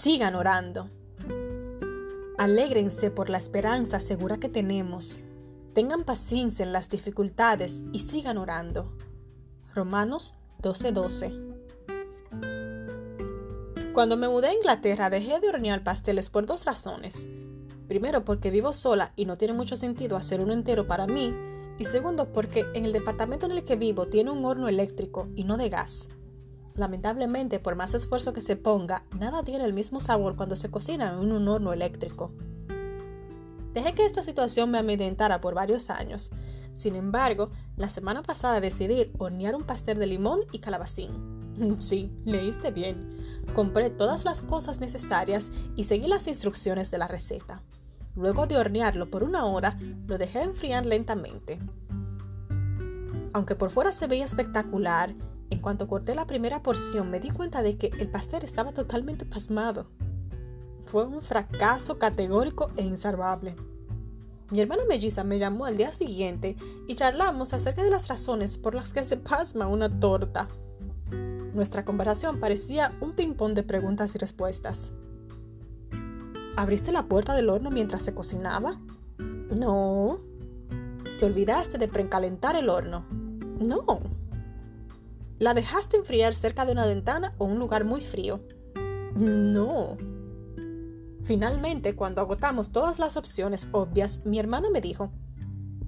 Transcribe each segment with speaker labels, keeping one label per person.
Speaker 1: sigan orando. Alégrense por la esperanza segura que tenemos. Tengan paciencia en las dificultades y sigan orando. Romanos 12:12 Cuando me mudé a Inglaterra dejé de hornear pasteles por dos razones. Primero porque vivo sola y no tiene mucho sentido hacer uno entero para mí. Y segundo porque en el departamento en el que vivo tiene un horno eléctrico y no de gas. Lamentablemente, por más esfuerzo que se ponga, nada tiene el mismo sabor cuando se cocina en un horno eléctrico. Dejé que esta situación me amedrentara por varios años. Sin embargo, la semana pasada decidí hornear un pastel de limón y calabacín. Sí, leíste bien. Compré todas las cosas necesarias y seguí las instrucciones de la receta. Luego de hornearlo por una hora, lo dejé enfriar lentamente. Aunque por fuera se veía espectacular en cuanto corté la primera porción, me di cuenta de que el pastel estaba totalmente pasmado. Fue un fracaso categórico e insalvable. Mi hermana melliza me llamó al día siguiente y charlamos acerca de las razones por las que se pasma una torta. Nuestra conversación parecía un ping-pong de preguntas y respuestas. ¿Abriste la puerta del horno mientras se cocinaba? No. ¿Te olvidaste de precalentar el horno? No. ¿La dejaste enfriar cerca de una ventana o un lugar muy frío? No. Finalmente, cuando agotamos todas las opciones obvias, mi hermana me dijo,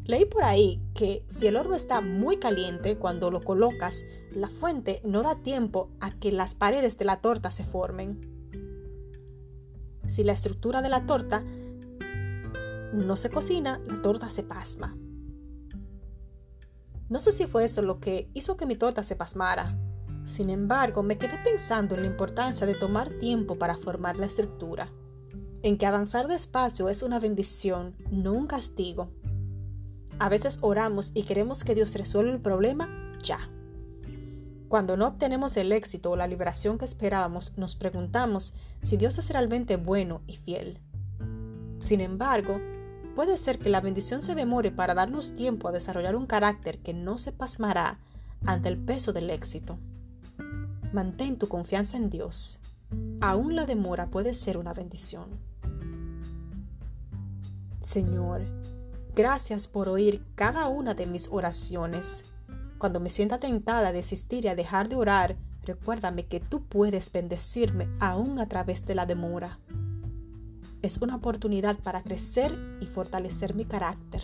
Speaker 1: leí por ahí que si el horno está muy caliente cuando lo colocas, la fuente no da tiempo a que las paredes de la torta se formen. Si la estructura de la torta no se cocina, la torta se pasma. No sé si fue eso lo que hizo que mi torta se pasmara. Sin embargo, me quedé pensando en la importancia de tomar tiempo para formar la estructura, en que avanzar despacio es una bendición, no un castigo. A veces oramos y queremos que Dios resuelva el problema ya. Cuando no obtenemos el éxito o la liberación que esperábamos, nos preguntamos si Dios es realmente bueno y fiel. Sin embargo, Puede ser que la bendición se demore para darnos tiempo a desarrollar un carácter que no se pasmará ante el peso del éxito. Mantén tu confianza en Dios. Aún la demora puede ser una bendición. Señor, gracias por oír cada una de mis oraciones. Cuando me sienta tentada a desistir y a dejar de orar, recuérdame que tú puedes bendecirme aún a través de la demora es una oportunidad para crecer y fortalecer mi carácter.